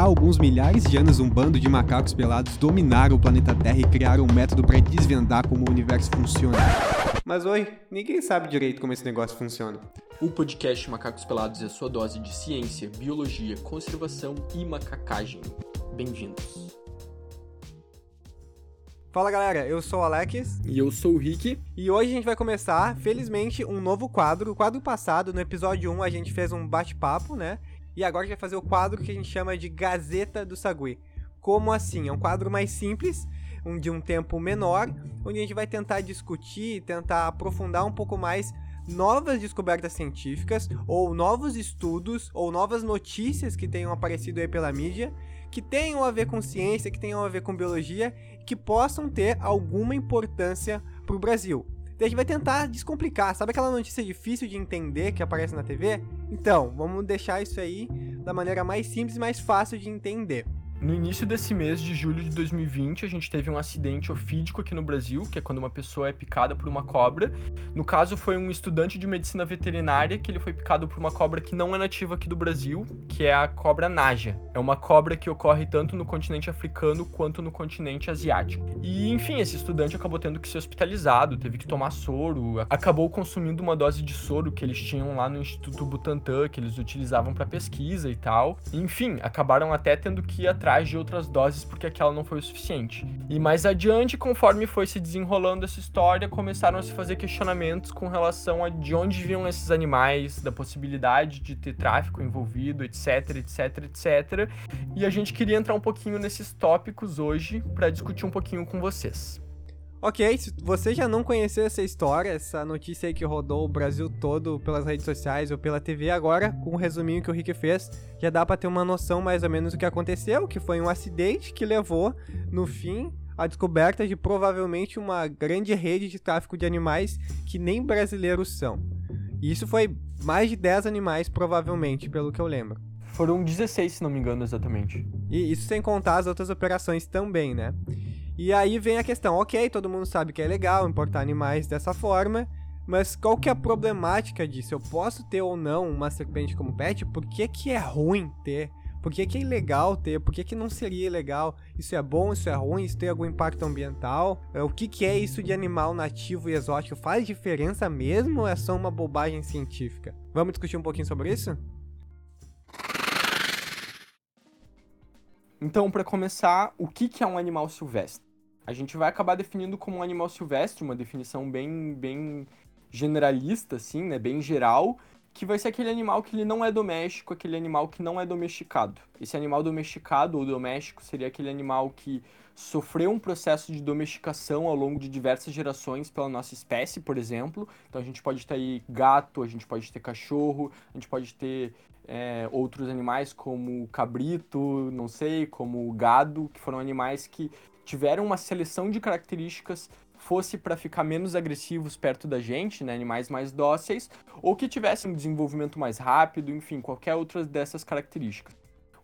Há alguns milhares de anos, um bando de macacos pelados dominaram o planeta Terra e criaram um método para desvendar como o universo funciona. Mas oi, ninguém sabe direito como esse negócio funciona. O podcast Macacos Pelados é sua dose de ciência, biologia, conservação e macacagem. Bem-vindos. Fala galera, eu sou o Alex. E eu sou o Rick. E hoje a gente vai começar, felizmente, um novo quadro. O quadro passado, no episódio 1, a gente fez um bate-papo, né? E agora a gente vai fazer o quadro que a gente chama de Gazeta do Sagui. Como assim? É um quadro mais simples, um de um tempo menor, onde a gente vai tentar discutir, tentar aprofundar um pouco mais novas descobertas científicas, ou novos estudos, ou novas notícias que tenham aparecido aí pela mídia, que tenham a ver com ciência, que tenham a ver com biologia, que possam ter alguma importância para o Brasil. A gente vai tentar descomplicar. Sabe aquela notícia difícil de entender que aparece na TV? Então, vamos deixar isso aí da maneira mais simples e mais fácil de entender. No início desse mês de julho de 2020, a gente teve um acidente ofídico aqui no Brasil, que é quando uma pessoa é picada por uma cobra. No caso, foi um estudante de medicina veterinária que ele foi picado por uma cobra que não é nativa aqui do Brasil, que é a cobra naja. É uma cobra que ocorre tanto no continente africano quanto no continente asiático. E, enfim, esse estudante acabou tendo que ser hospitalizado, teve que tomar soro, acabou consumindo uma dose de soro que eles tinham lá no Instituto Butantan, que eles utilizavam para pesquisa e tal. enfim, acabaram até tendo que ir atrás atrás de outras doses porque aquela não foi o suficiente. E mais adiante, conforme foi se desenrolando essa história, começaram a se fazer questionamentos com relação a de onde vinham esses animais, da possibilidade de ter tráfico envolvido, etc, etc, etc. E a gente queria entrar um pouquinho nesses tópicos hoje para discutir um pouquinho com vocês. Ok, se você já não conheceu essa história, essa notícia aí que rodou o Brasil todo pelas redes sociais ou pela TV, agora, com o um resuminho que o Rick fez, já dá para ter uma noção mais ou menos do que aconteceu, que foi um acidente que levou, no fim, a descoberta de provavelmente uma grande rede de tráfico de animais que nem brasileiros são. E isso foi mais de 10 animais, provavelmente, pelo que eu lembro. Foram 16, se não me engano, exatamente. E isso sem contar as outras operações também, né? E aí vem a questão, ok, todo mundo sabe que é legal importar animais dessa forma, mas qual que é a problemática disso? Eu posso ter ou não uma serpente como pet? Por que, que é ruim ter? Por que, que é ilegal ter? Por que, que não seria ilegal? Isso é bom? Isso é ruim? Isso tem algum impacto ambiental? É, o que, que é isso de animal nativo e exótico? Faz diferença mesmo ou é só uma bobagem científica? Vamos discutir um pouquinho sobre isso? Então, para começar, o que, que é um animal silvestre? A gente vai acabar definindo como um animal silvestre, uma definição bem, bem generalista, assim, né, bem geral, que vai ser aquele animal que ele não é doméstico, aquele animal que não é domesticado. Esse animal domesticado ou doméstico seria aquele animal que sofreu um processo de domesticação ao longo de diversas gerações pela nossa espécie, por exemplo. Então a gente pode ter aí gato, a gente pode ter cachorro, a gente pode ter é, outros animais como cabrito, não sei, como gado, que foram animais que tiveram uma seleção de características fosse para ficar menos agressivos perto da gente, né, animais mais dóceis, ou que tivessem um desenvolvimento mais rápido, enfim, qualquer outra dessas características.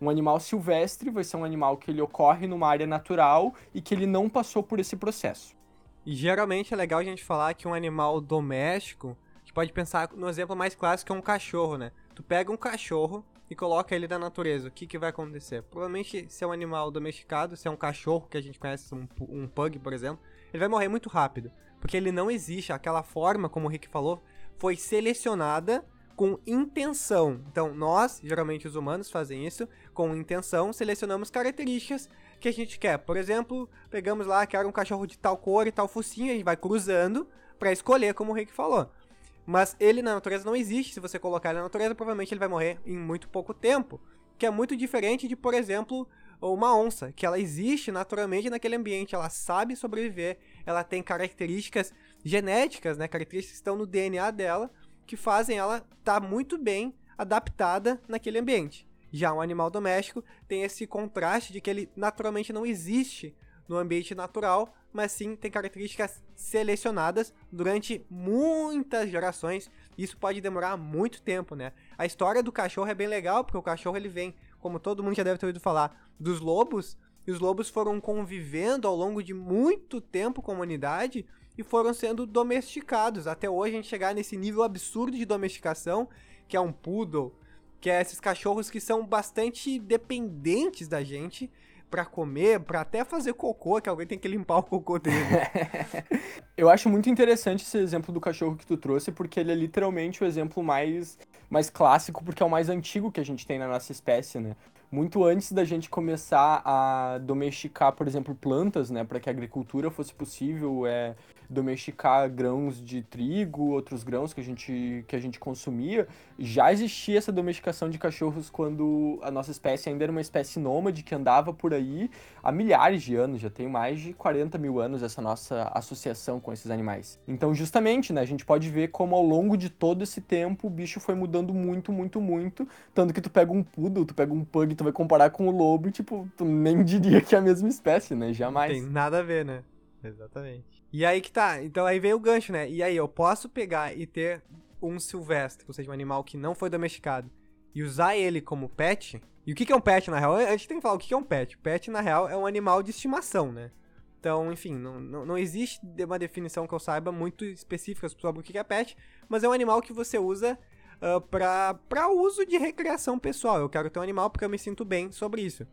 Um animal silvestre vai ser um animal que ele ocorre numa área natural e que ele não passou por esse processo. E geralmente é legal a gente falar que um animal doméstico, gente pode pensar no exemplo mais clássico que é um cachorro, né? Tu pega um cachorro, e coloca ele na natureza, o que, que vai acontecer? Provavelmente, se é um animal domesticado, se é um cachorro que a gente conhece, um, um pug, por exemplo, ele vai morrer muito rápido. Porque ele não existe, aquela forma, como o Rick falou, foi selecionada com intenção. Então, nós, geralmente os humanos fazem isso, com intenção, selecionamos características que a gente quer. Por exemplo, pegamos lá, quero um cachorro de tal cor e tal focinho, a gente vai cruzando para escolher, como o Rick falou. Mas ele na natureza não existe. Se você colocar ele na natureza, provavelmente ele vai morrer em muito pouco tempo. Que é muito diferente de, por exemplo, uma onça, que ela existe naturalmente naquele ambiente, ela sabe sobreviver, ela tem características genéticas, né, características que estão no DNA dela, que fazem ela estar tá muito bem adaptada naquele ambiente. Já um animal doméstico tem esse contraste de que ele naturalmente não existe no ambiente natural, mas sim tem características selecionadas durante muitas gerações. Isso pode demorar muito tempo, né? A história do cachorro é bem legal, porque o cachorro ele vem, como todo mundo já deve ter ouvido falar, dos lobos, e os lobos foram convivendo ao longo de muito tempo com a humanidade e foram sendo domesticados. Até hoje a gente chegar nesse nível absurdo de domesticação, que é um poodle, que é esses cachorros que são bastante dependentes da gente para comer, para até fazer cocô, que alguém tem que limpar o cocô dele. Eu acho muito interessante esse exemplo do cachorro que tu trouxe, porque ele é literalmente o exemplo mais, mais clássico, porque é o mais antigo que a gente tem na nossa espécie, né? Muito antes da gente começar a domesticar, por exemplo, plantas, né, para que a agricultura fosse possível, é, domesticar grãos de trigo, outros grãos que a gente, que a gente consumia, já existia essa domesticação de cachorros quando a nossa espécie ainda era uma espécie nômade que andava por aí há milhares de anos, já tem mais de 40 mil anos essa nossa associação com esses animais. Então, justamente, né, a gente pode ver como ao longo de todo esse tempo o bicho foi mudando muito, muito, muito, tanto que tu pega um poodle, tu pega um pug, tu vai comparar com o lobo tipo, tu nem diria que é a mesma espécie, né, jamais. Tem nada a ver, né? Exatamente. E aí que tá. Então aí veio o gancho, né? E aí eu posso pegar e ter um silvestre, ou seja, um animal que não foi domesticado, e usar ele como pet. E o que é um pet, na real? A gente tem que falar o que é um pet. Pet, na real, é um animal de estimação, né? Então, enfim, não, não, não existe uma definição que eu saiba muito específica sobre o que é pet, mas é um animal que você usa uh, para uso de recreação pessoal. Eu quero ter um animal porque eu me sinto bem sobre isso.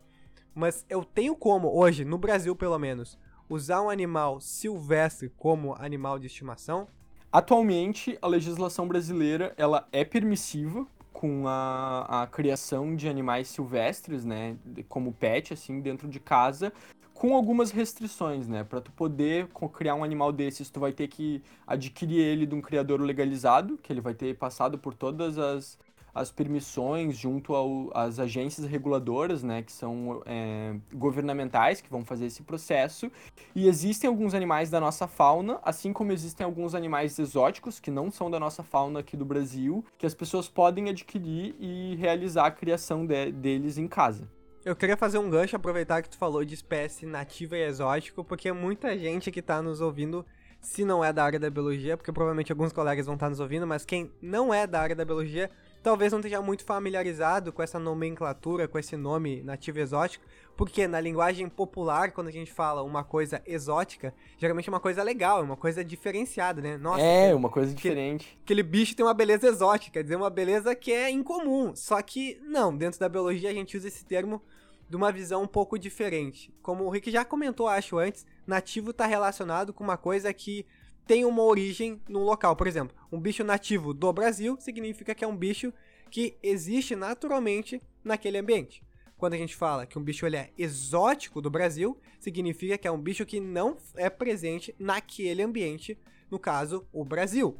Mas eu tenho como, hoje, no Brasil pelo menos, usar um animal silvestre como animal de estimação? Atualmente, a legislação brasileira ela é permissiva com a, a criação de animais silvestres, né, como pet, assim, dentro de casa, com algumas restrições, né? Para tu poder criar um animal desses, tu vai ter que adquirir ele de um criador legalizado, que ele vai ter passado por todas as as permissões junto às agências reguladoras, né, que são é, governamentais, que vão fazer esse processo. E existem alguns animais da nossa fauna, assim como existem alguns animais exóticos, que não são da nossa fauna aqui do Brasil, que as pessoas podem adquirir e realizar a criação de, deles em casa. Eu queria fazer um gancho, aproveitar que tu falou de espécie nativa e exótico, porque muita gente que está nos ouvindo se não é da área da biologia, porque provavelmente alguns colegas vão estar nos ouvindo, mas quem não é da área da biologia talvez não esteja muito familiarizado com essa nomenclatura, com esse nome nativo exótico, porque na linguagem popular, quando a gente fala uma coisa exótica, geralmente é uma coisa legal, é uma coisa diferenciada, né? Nossa, é, uma coisa diferente. Aquele bicho tem uma beleza exótica, quer dizer, uma beleza que é incomum. Só que, não, dentro da biologia a gente usa esse termo de uma visão um pouco diferente. Como o Rick já comentou, acho antes, nativo está relacionado com uma coisa que tem uma origem no local. Por exemplo, um bicho nativo do Brasil significa que é um bicho que existe naturalmente naquele ambiente. Quando a gente fala que um bicho ele é exótico do Brasil, significa que é um bicho que não é presente naquele ambiente, no caso, o Brasil.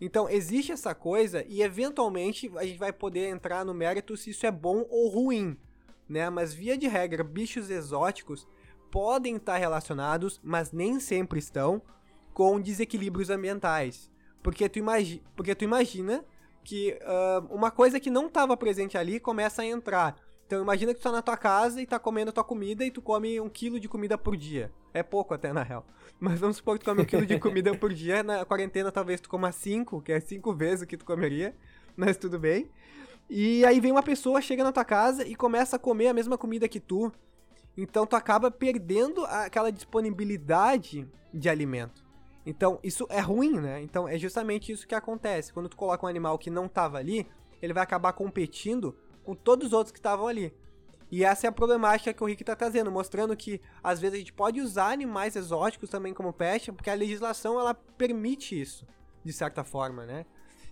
Então, existe essa coisa e eventualmente a gente vai poder entrar no mérito se isso é bom ou ruim, né? Mas via de regra, bichos exóticos podem estar relacionados, mas nem sempre estão com desequilíbrios ambientais. Porque tu, imagi porque tu imagina que uh, uma coisa que não estava presente ali começa a entrar. Então imagina que tu tá na tua casa e tá comendo a tua comida e tu come um quilo de comida por dia. É pouco até, na real. Mas vamos supor que tu come um quilo de comida por dia. Na quarentena talvez tu coma cinco, que é cinco vezes o que tu comeria. Mas tudo bem. E aí vem uma pessoa, chega na tua casa e começa a comer a mesma comida que tu. Então tu acaba perdendo aquela disponibilidade de alimento. Então, isso é ruim, né? Então, é justamente isso que acontece. Quando tu coloca um animal que não estava ali, ele vai acabar competindo com todos os outros que estavam ali. E essa é a problemática que o Rick está trazendo, mostrando que às vezes a gente pode usar animais exóticos também como pet, porque a legislação ela permite isso, de certa forma, né?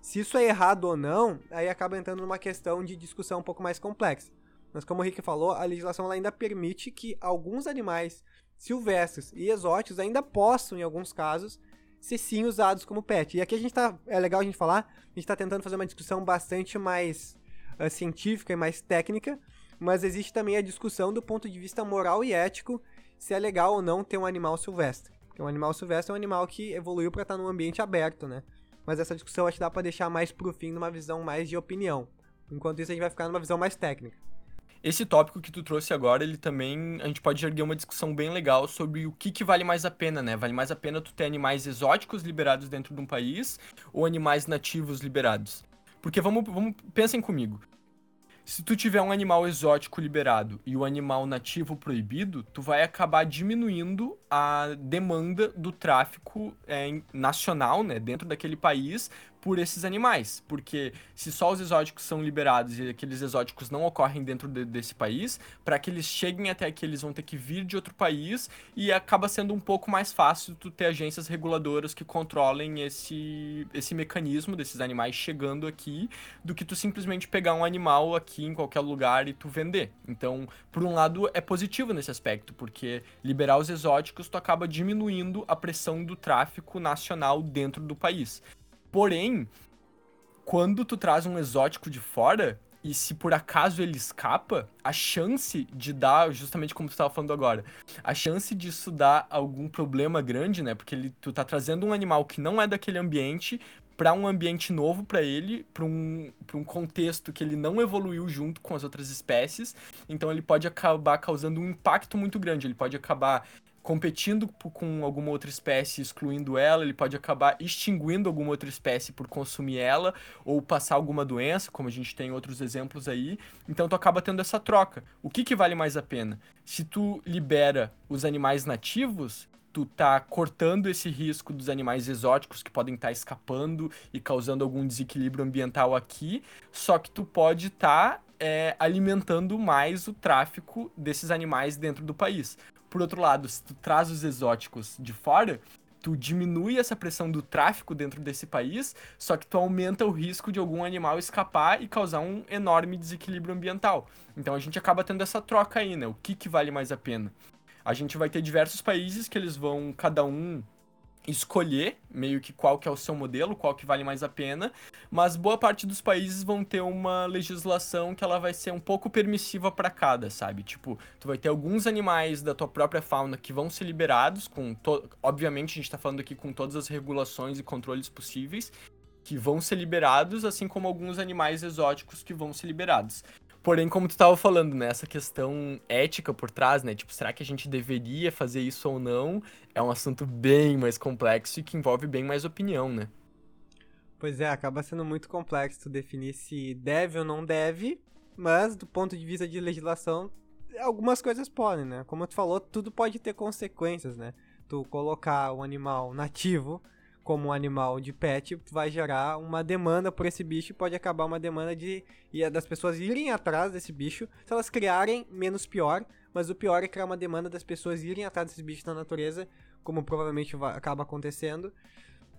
Se isso é errado ou não, aí acaba entrando numa questão de discussão um pouco mais complexa. Mas como o Rick falou, a legislação ainda permite que alguns animais silvestres e exóticos ainda possam, em alguns casos, ser sim usados como pet. E aqui a gente tá. É legal a gente falar, a gente tá tentando fazer uma discussão bastante mais uh, científica e mais técnica, mas existe também a discussão do ponto de vista moral e ético se é legal ou não ter um animal silvestre. Porque um animal silvestre é um animal que evoluiu para estar num ambiente aberto, né? Mas essa discussão acho que dá para deixar mais pro fim numa visão mais de opinião. Enquanto isso a gente vai ficar numa visão mais técnica. Esse tópico que tu trouxe agora, ele também. A gente pode erguer uma discussão bem legal sobre o que, que vale mais a pena, né? Vale mais a pena tu ter animais exóticos liberados dentro de um país ou animais nativos liberados? Porque vamos, vamos pensem comigo. Se tu tiver um animal exótico liberado e o animal nativo proibido, tu vai acabar diminuindo a demanda do tráfico é, nacional, né, dentro daquele país, por esses animais, porque se só os exóticos são liberados e aqueles exóticos não ocorrem dentro de, desse país, para que eles cheguem até aqui eles vão ter que vir de outro país e acaba sendo um pouco mais fácil tu ter agências reguladoras que controlem esse, esse mecanismo desses animais chegando aqui, do que tu simplesmente pegar um animal aqui em qualquer lugar e tu vender. Então, por um lado, é positivo nesse aspecto, porque liberar os exóticos tu acaba diminuindo a pressão do tráfico nacional dentro do país. Porém, quando tu traz um exótico de fora, e se por acaso ele escapa, a chance de dar, justamente como tu estava falando agora, a chance disso dar algum problema grande, né? Porque ele, tu tá trazendo um animal que não é daquele ambiente para um ambiente novo para ele, para um, um contexto que ele não evoluiu junto com as outras espécies, então ele pode acabar causando um impacto muito grande, ele pode acabar competindo com alguma outra espécie, excluindo ela, ele pode acabar extinguindo alguma outra espécie por consumir ela, ou passar alguma doença, como a gente tem outros exemplos aí. Então tu acaba tendo essa troca. O que, que vale mais a pena? Se tu libera os animais nativos, tu tá cortando esse risco dos animais exóticos que podem estar tá escapando e causando algum desequilíbrio ambiental aqui, só que tu pode estar tá, é, alimentando mais o tráfico desses animais dentro do país. Por outro lado, se tu traz os exóticos de fora, tu diminui essa pressão do tráfico dentro desse país, só que tu aumenta o risco de algum animal escapar e causar um enorme desequilíbrio ambiental. Então a gente acaba tendo essa troca aí, né? O que, que vale mais a pena? A gente vai ter diversos países que eles vão, cada um, escolher meio que qual que é o seu modelo, qual que vale mais a pena, mas boa parte dos países vão ter uma legislação que ela vai ser um pouco permissiva para cada, sabe? Tipo, tu vai ter alguns animais da tua própria fauna que vão ser liberados com to... obviamente a gente tá falando aqui com todas as regulações e controles possíveis, que vão ser liberados, assim como alguns animais exóticos que vão ser liberados. Porém, como tu tava falando, né, essa questão ética por trás, né, tipo, será que a gente deveria fazer isso ou não? É um assunto bem mais complexo e que envolve bem mais opinião, né? Pois é, acaba sendo muito complexo definir se deve ou não deve, mas do ponto de vista de legislação, algumas coisas podem, né? Como tu falou, tudo pode ter consequências, né? Tu colocar um animal nativo como um animal de pet vai gerar uma demanda por esse bicho e pode acabar uma demanda de das pessoas irem atrás desse bicho. Se elas criarem, menos pior, mas o pior é criar uma demanda das pessoas irem atrás desse bicho na natureza, como provavelmente vai, acaba acontecendo,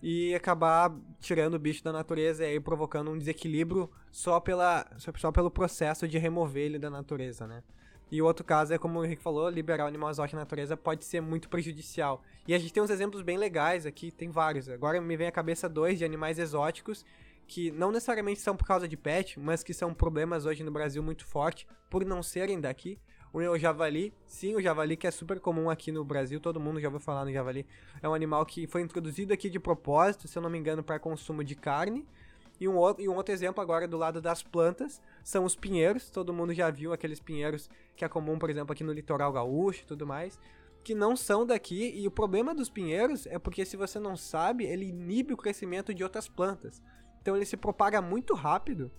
e acabar tirando o bicho da natureza e provocando um desequilíbrio só, pela, só pelo processo de remover ele da natureza, né? E o outro caso é, como o Henrique falou, liberar o animal exótico na natureza pode ser muito prejudicial. E a gente tem uns exemplos bem legais aqui, tem vários. Agora me vem à cabeça dois de animais exóticos que não necessariamente são por causa de pet, mas que são problemas hoje no Brasil muito forte por não serem daqui. O javali, sim, o javali que é super comum aqui no Brasil, todo mundo já ouviu falar no javali. É um animal que foi introduzido aqui de propósito, se eu não me engano, para consumo de carne. E um, outro, e um outro exemplo agora do lado das plantas são os pinheiros. Todo mundo já viu aqueles pinheiros que é comum, por exemplo, aqui no litoral gaúcho e tudo mais, que não são daqui. E o problema dos pinheiros é porque, se você não sabe, ele inibe o crescimento de outras plantas. Então ele se propaga muito rápido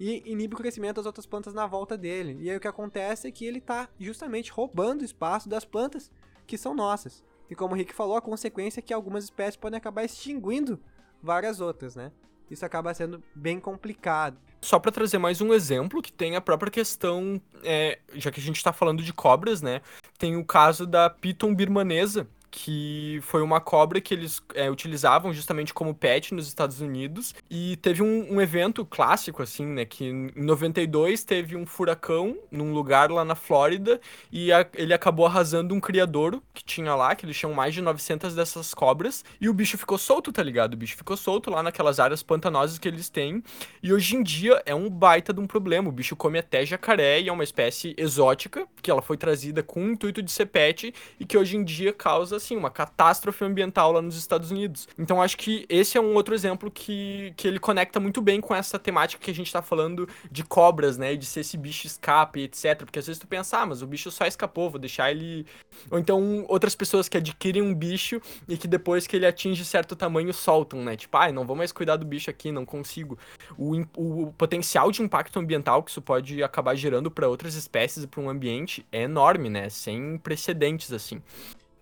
e inibe o crescimento das outras plantas na volta dele. E aí o que acontece é que ele está justamente roubando espaço das plantas que são nossas. E como o Rick falou, a consequência é que algumas espécies podem acabar extinguindo várias outras, né? Isso acaba sendo bem complicado. Só para trazer mais um exemplo, que tem a própria questão, é, já que a gente está falando de cobras, né? Tem o caso da piton birmanesa, que foi uma cobra que eles é, utilizavam justamente como pet nos Estados Unidos. E teve um, um, evento clássico, assim, né? Que em 92 teve um furacão num lugar lá na Flórida e a, ele acabou arrasando um criadouro que tinha lá, que eles tinham mais de 900 dessas cobras. E o bicho ficou solto, tá ligado? O bicho ficou solto lá naquelas áreas pantanosas que eles têm. E hoje em dia é um baita de um problema. O bicho come até jacaré e é uma espécie exótica, que ela foi trazida com o intuito de ser pet e que hoje em dia causa assim, uma catástrofe ambiental lá nos Estados Unidos. Então acho que esse é um outro exemplo que, que ele conecta muito bem com essa temática que a gente tá falando de cobras, né? E de se esse bicho escape, etc. Porque às vezes tu pensa, ah, mas o bicho só escapou, vou deixar ele. Ou então outras pessoas que adquirem um bicho e que depois que ele atinge certo tamanho soltam, né? Tipo, ah, não vou mais cuidar do bicho aqui, não consigo. O, o potencial de impacto ambiental que isso pode acabar gerando para outras espécies e para um ambiente é enorme, né? Sem precedentes, assim.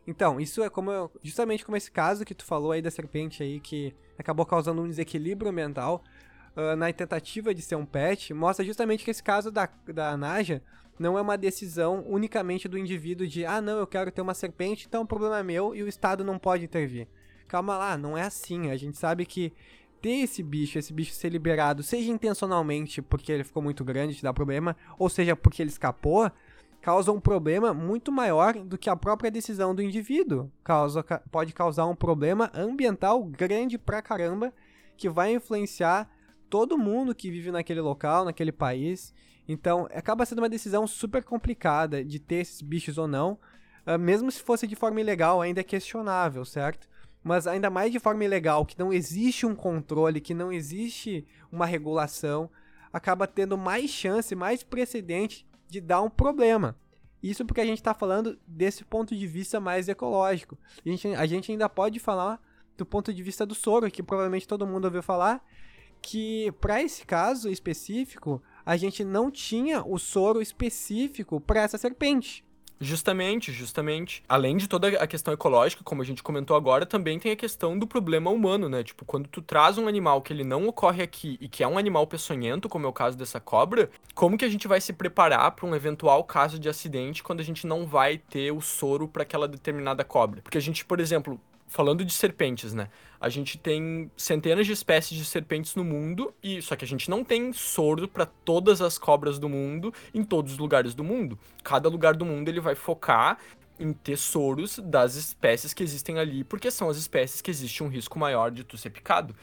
Então, isso é como justamente como esse caso que tu falou aí da serpente aí que acabou causando um desequilíbrio mental uh, na tentativa de ser um pet, mostra justamente que esse caso da, da Naja não é uma decisão unicamente do indivíduo de ah, não, eu quero ter uma serpente, então o problema é meu e o Estado não pode intervir. Calma lá, não é assim. A gente sabe que ter esse bicho, esse bicho ser liberado, seja intencionalmente porque ele ficou muito grande te dá problema, ou seja porque ele escapou, causa um problema muito maior do que a própria decisão do indivíduo. Causa, pode causar um problema ambiental grande pra caramba que vai influenciar todo mundo que vive naquele local, naquele país. Então, acaba sendo uma decisão super complicada de ter esses bichos ou não. Uh, mesmo se fosse de forma ilegal, ainda é questionável, certo? Mas ainda mais de forma ilegal, que não existe um controle, que não existe uma regulação, acaba tendo mais chance, mais precedente de dar um problema. Isso porque a gente está falando desse ponto de vista mais ecológico. A gente, a gente ainda pode falar do ponto de vista do soro, que provavelmente todo mundo ouviu falar, que para esse caso específico, a gente não tinha o soro específico para essa serpente. Justamente, justamente. Além de toda a questão ecológica, como a gente comentou agora, também tem a questão do problema humano, né? Tipo, quando tu traz um animal que ele não ocorre aqui e que é um animal peçonhento, como é o caso dessa cobra, como que a gente vai se preparar para um eventual caso de acidente quando a gente não vai ter o soro para aquela determinada cobra? Porque a gente, por exemplo, falando de serpentes, né? A gente tem centenas de espécies de serpentes no mundo e só que a gente não tem soro para todas as cobras do mundo em todos os lugares do mundo. Cada lugar do mundo ele vai focar em tesouros das espécies que existem ali, porque são as espécies que existe um risco maior de tu ser picado.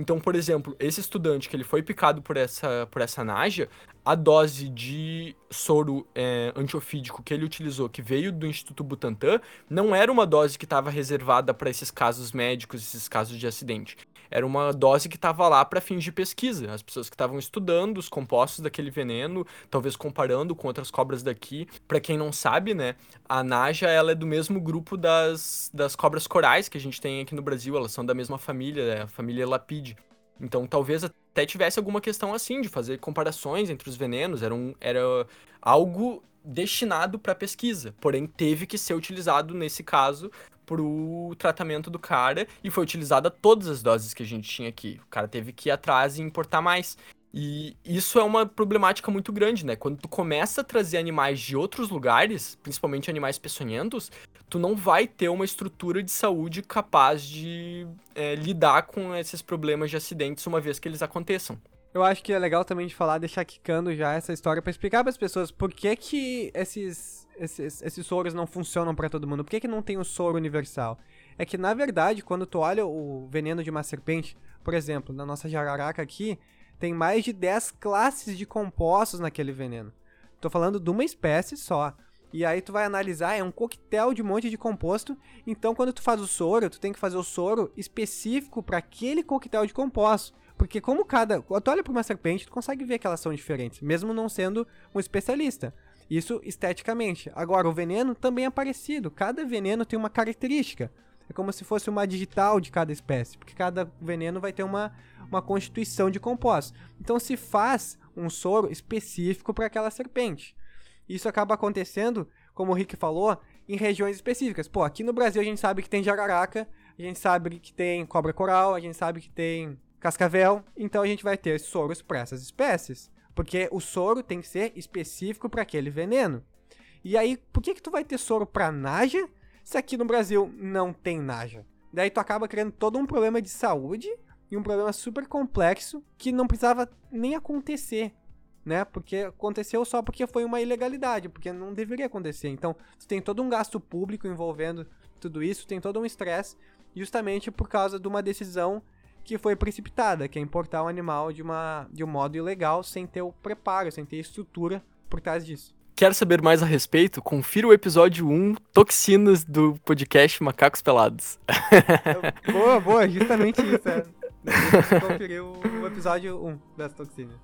Então, por exemplo, esse estudante que ele foi picado por essa, por essa naja, a dose de soro é, antiofídico que ele utilizou, que veio do Instituto Butantan, não era uma dose que estava reservada para esses casos médicos, esses casos de acidente. Era uma dose que estava lá para fins de pesquisa. As pessoas que estavam estudando os compostos daquele veneno, talvez comparando com outras cobras daqui. Para quem não sabe, né, a Naja ela é do mesmo grupo das, das cobras corais que a gente tem aqui no Brasil. Elas são da mesma família, né, a família Lapide. Então talvez até tivesse alguma questão assim de fazer comparações entre os venenos. Era, um, era algo destinado para pesquisa, porém teve que ser utilizado nesse caso para o tratamento do cara e foi utilizada todas as doses que a gente tinha aqui. O cara teve que ir atrás e importar mais. E isso é uma problemática muito grande, né? Quando tu começa a trazer animais de outros lugares, principalmente animais peçonhentos, tu não vai ter uma estrutura de saúde capaz de é, lidar com esses problemas de acidentes uma vez que eles aconteçam. Eu acho que é legal também de falar, deixar quicando já essa história para explicar para as pessoas por que que esses, esses, esses soros não funcionam para todo mundo, por que que não tem o soro universal. É que, na verdade, quando tu olha o veneno de uma serpente, por exemplo, na nossa jararaca aqui, tem mais de 10 classes de compostos naquele veneno. Tô falando de uma espécie só. E aí tu vai analisar, é um coquetel de um monte de composto. Então quando tu faz o soro, tu tem que fazer o soro específico para aquele coquetel de compostos. Porque como cada, quando tu olha para uma serpente, tu consegue ver que elas são diferentes, mesmo não sendo um especialista. Isso esteticamente. Agora o veneno também é parecido. Cada veneno tem uma característica. É como se fosse uma digital de cada espécie, porque cada veneno vai ter uma uma constituição de compostos. Então se faz um soro específico para aquela serpente. Isso acaba acontecendo, como o Rick falou, em regiões específicas. Pô, aqui no Brasil a gente sabe que tem jararaca, a gente sabe que tem cobra coral, a gente sabe que tem cascavel, então a gente vai ter soros para essas espécies, porque o soro tem que ser específico para aquele veneno. E aí, por que que tu vai ter soro para naja se aqui no Brasil não tem naja? Daí tu acaba criando todo um problema de saúde e um problema super complexo que não precisava nem acontecer, né? Porque aconteceu só porque foi uma ilegalidade, porque não deveria acontecer. Então, você tem todo um gasto público envolvendo tudo isso, tem todo um estresse, justamente por causa de uma decisão que foi precipitada, que é importar um animal de, uma, de um modo ilegal, sem ter o preparo, sem ter estrutura por trás disso. Quer saber mais a respeito? Confira o episódio 1, Toxinas, do podcast Macacos Pelados. boa, boa, justamente isso. É conferir o, episódio 1 das toxinas.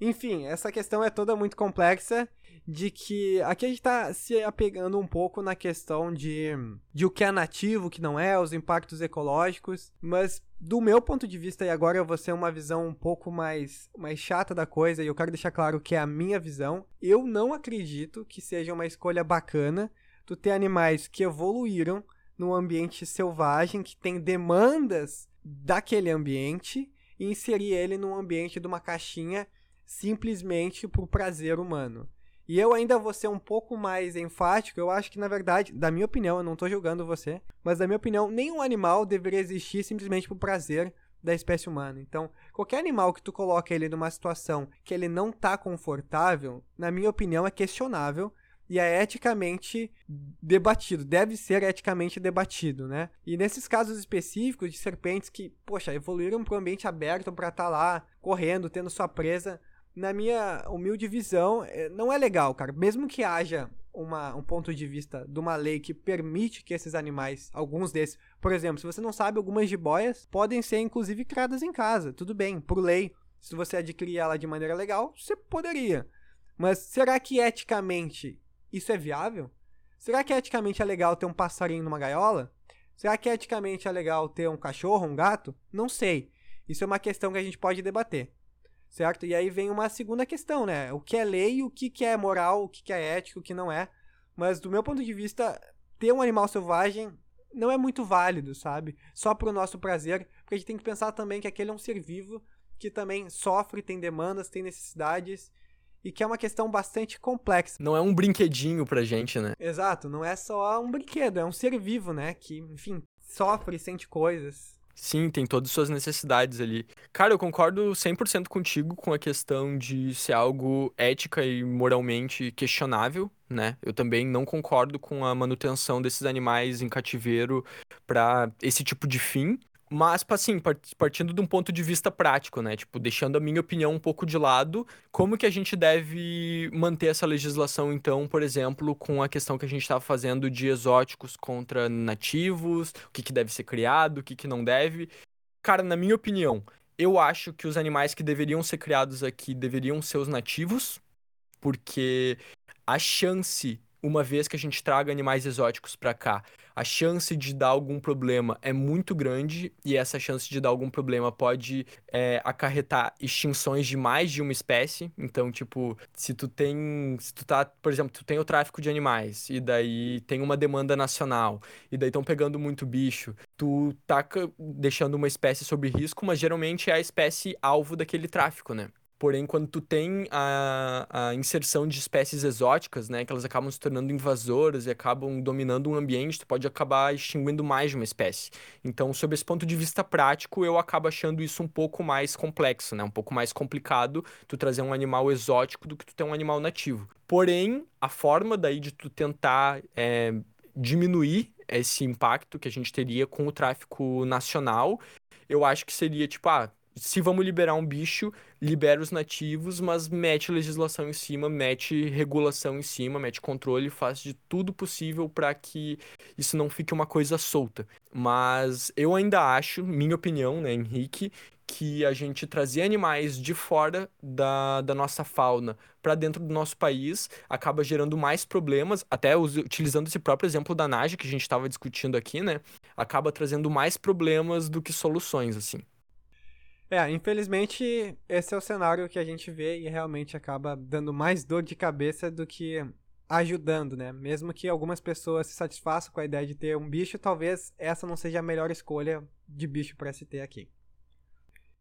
Enfim, essa questão é toda muito complexa de que aqui a gente tá se apegando um pouco na questão de, de o que é nativo, o que não é, os impactos ecológicos, mas do meu ponto de vista, e agora eu vou ser uma visão um pouco mais, mais chata da coisa, e eu quero deixar claro que é a minha visão, eu não acredito que seja uma escolha bacana tu ter animais que evoluíram num ambiente selvagem, que tem demandas daquele ambiente, e inserir ele num ambiente de uma caixinha simplesmente por prazer humano. E eu ainda vou ser um pouco mais enfático, eu acho que na verdade, da minha opinião, eu não estou julgando você, mas da minha opinião, nenhum animal deveria existir simplesmente por prazer da espécie humana. Então, qualquer animal que tu coloca ele numa situação que ele não tá confortável, na minha opinião, é questionável e é eticamente debatido, deve ser eticamente debatido, né? E nesses casos específicos de serpentes que, poxa, evoluíram para um ambiente aberto para estar tá lá correndo, tendo sua presa, na minha humilde visão, é, não é legal, cara. Mesmo que haja uma, um ponto de vista de uma lei que permite que esses animais, alguns desses, por exemplo, se você não sabe, algumas jiboias podem ser inclusive criadas em casa, tudo bem, por lei. Se você adquirir ela de maneira legal, você poderia. Mas será que eticamente isso é viável? Será que eticamente é legal ter um passarinho numa gaiola? Será que eticamente é legal ter um cachorro, um gato? Não sei. Isso é uma questão que a gente pode debater. Certo? E aí vem uma segunda questão, né? O que é lei, o que é moral, o que é ético, o que não é. Mas do meu ponto de vista, ter um animal selvagem não é muito válido, sabe? Só pro nosso prazer, porque a gente tem que pensar também que aquele é um ser vivo que também sofre, tem demandas, tem necessidades e que é uma questão bastante complexa. Não é um brinquedinho pra gente, né? Exato, não é só um brinquedo, é um ser vivo, né? Que, enfim, sofre, sente coisas. Sim, tem todas as suas necessidades ali. Cara, eu concordo 100% contigo com a questão de ser algo ética e moralmente questionável, né? Eu também não concordo com a manutenção desses animais em cativeiro para esse tipo de fim. Mas, assim, partindo de um ponto de vista prático, né? Tipo, deixando a minha opinião um pouco de lado, como que a gente deve manter essa legislação, então, por exemplo, com a questão que a gente estava fazendo de exóticos contra nativos, o que, que deve ser criado, o que, que não deve. Cara, na minha opinião, eu acho que os animais que deveriam ser criados aqui deveriam ser os nativos, porque a chance uma vez que a gente traga animais exóticos para cá, a chance de dar algum problema é muito grande e essa chance de dar algum problema pode é, acarretar extinções de mais de uma espécie. Então, tipo, se tu tem, se tu tá, por exemplo, tu tem o tráfico de animais e daí tem uma demanda nacional e daí estão pegando muito bicho, tu tá deixando uma espécie sob risco, mas geralmente é a espécie alvo daquele tráfico, né? Porém, quando tu tem a, a inserção de espécies exóticas, né, que elas acabam se tornando invasoras e acabam dominando um ambiente, tu pode acabar extinguindo mais de uma espécie. Então, sob esse ponto de vista prático, eu acabo achando isso um pouco mais complexo, né, um pouco mais complicado tu trazer um animal exótico do que tu ter um animal nativo. Porém, a forma daí de tu tentar é, diminuir esse impacto que a gente teria com o tráfico nacional, eu acho que seria tipo, ah, se vamos liberar um bicho, libera os nativos, mas mete legislação em cima, mete regulação em cima, mete controle, faz de tudo possível para que isso não fique uma coisa solta. Mas eu ainda acho, minha opinião, né, Henrique, que a gente trazer animais de fora da, da nossa fauna para dentro do nosso país acaba gerando mais problemas, até utilizando esse próprio exemplo da Naja que a gente estava discutindo aqui, né? Acaba trazendo mais problemas do que soluções, assim. É, infelizmente, esse é o cenário que a gente vê e realmente acaba dando mais dor de cabeça do que ajudando, né? Mesmo que algumas pessoas se satisfaçam com a ideia de ter um bicho, talvez essa não seja a melhor escolha de bicho para se ter aqui.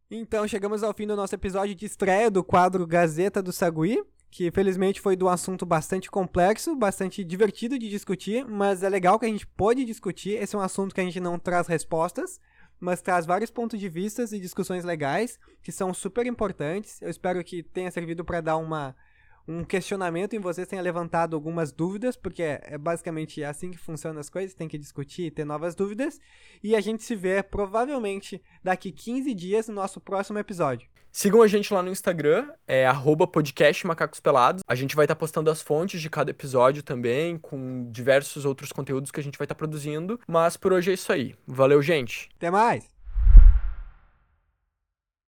Então, chegamos ao fim do nosso episódio de estreia do quadro Gazeta do Sagui, que felizmente foi de um assunto bastante complexo, bastante divertido de discutir, mas é legal que a gente pode discutir. Esse é um assunto que a gente não traz respostas, mas traz vários pontos de vista e discussões legais que são super importantes. Eu espero que tenha servido para dar uma um questionamento em vocês, tenha levantado algumas dúvidas, porque é, é basicamente assim que funcionam as coisas, tem que discutir e ter novas dúvidas. E a gente se vê provavelmente daqui 15 dias no nosso próximo episódio. Sigam a gente lá no Instagram, é @podcastmacacospelados. A gente vai estar tá postando as fontes de cada episódio também, com diversos outros conteúdos que a gente vai estar tá produzindo. Mas por hoje é isso aí. Valeu, gente. Até mais!